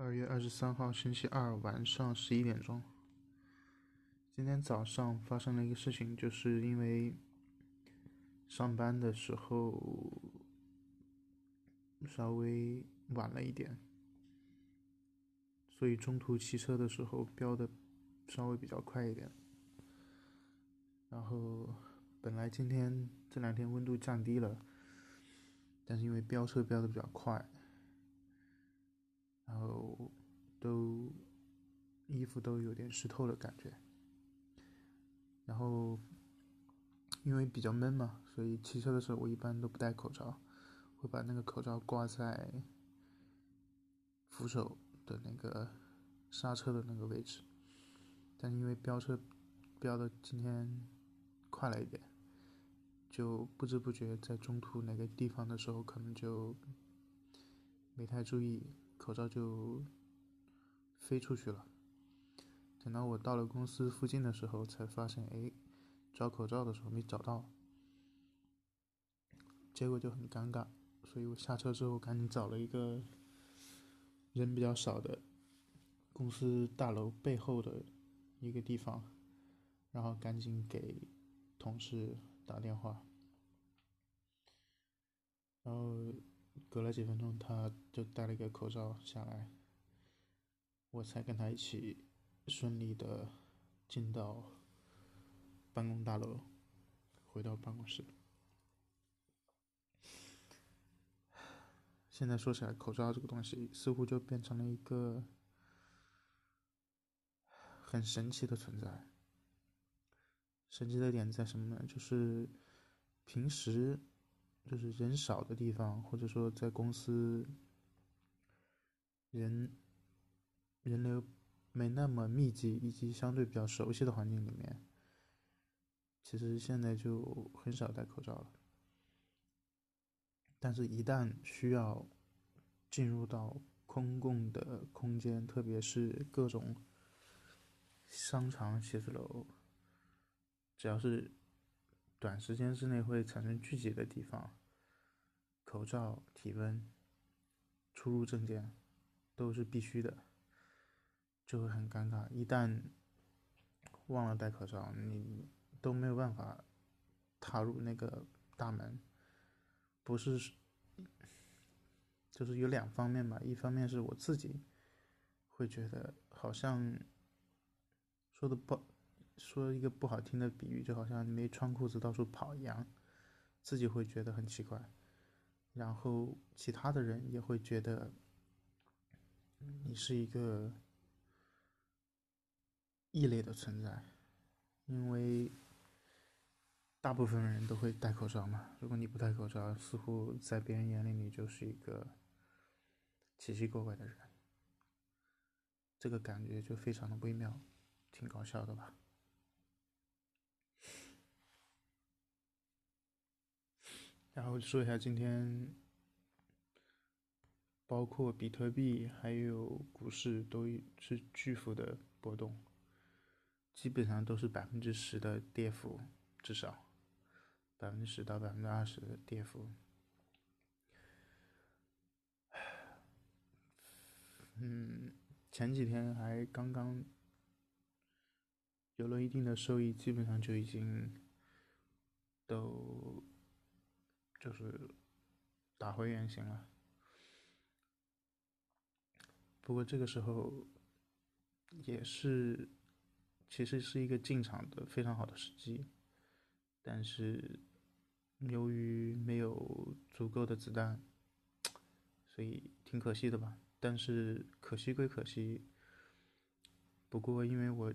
二月二十三号，星期二晚上十一点钟。今天早上发生了一个事情，就是因为上班的时候稍微晚了一点，所以中途骑车的时候飙的稍微比较快一点。然后本来今天这两天温度降低了，但是因为飙车飙的比较快。然后都衣服都有点湿透的感觉，然后因为比较闷嘛，所以骑车的时候我一般都不戴口罩，会把那个口罩挂在扶手的那个刹车的那个位置，但因为飙车飙的今天快了一点，就不知不觉在中途哪个地方的时候可能就没太注意。口罩就飞出去了。等到我到了公司附近的时候，才发现，哎，找口罩的时候没找到，结果就很尴尬。所以我下车之后，赶紧找了一个人比较少的公司大楼背后的一个地方，然后赶紧给同事打电话，然后。隔了几分钟，他就戴了一个口罩下来，我才跟他一起顺利的进到办公大楼，回到办公室。现在说起来，口罩这个东西似乎就变成了一个很神奇的存在。神奇的点在什么呢？就是平时。就是人少的地方，或者说在公司人人流没那么密集以及相对比较熟悉的环境里面，其实现在就很少戴口罩了。但是，一旦需要进入到公共的空间，特别是各种商场、写字楼，只要是短时间之内会产生聚集的地方，口罩、体温、出入证件都是必须的，就会很尴尬。一旦忘了戴口罩，你都没有办法踏入那个大门。不是，就是有两方面吧。一方面是我自己会觉得，好像说的不说一个不好听的比喻，就好像你没穿裤子到处跑一样，自己会觉得很奇怪。然后其他的人也会觉得你是一个异类的存在，因为大部分人都会戴口罩嘛。如果你不戴口罩，似乎在别人眼里你就是一个奇奇怪怪的人，这个感觉就非常的微妙，挺搞笑的吧。然后说一下今天，包括比特币还有股市都是巨幅的波动，基本上都是百分之十的跌幅，至少百分之十到百分之二十的跌幅。嗯，前几天还刚刚有了一定的收益，基本上就已经都。就是打回原形了，不过这个时候也是其实是一个进场的非常好的时机，但是由于没有足够的子弹，所以挺可惜的吧。但是可惜归可惜，不过因为我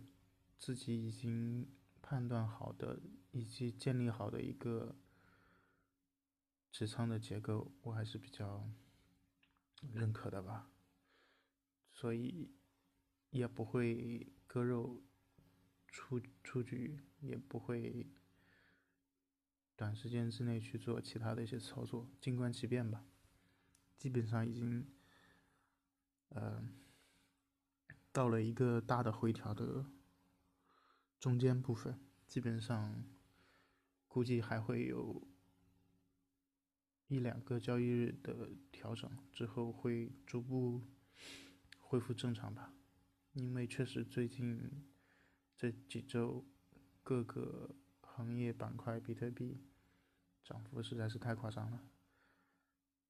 自己已经判断好的以及建立好的一个。持仓的结构我还是比较认可的吧，所以也不会割肉出出局，也不会短时间之内去做其他的一些操作，静观其变吧。基本上已经，呃，到了一个大的回调的中间部分，基本上估计还会有。一两个交易日的调整之后，会逐步恢复正常吧，因为确实最近这几周各个行业板块比特币涨幅实在是太夸张了，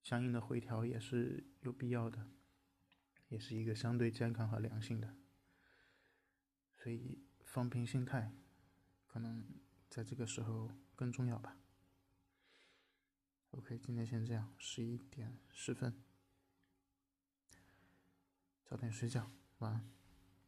相应的回调也是有必要的，也是一个相对健康和良性的，所以放平心态可能在这个时候更重要吧。OK，今天先这样，十一点十分。早点睡觉，晚安。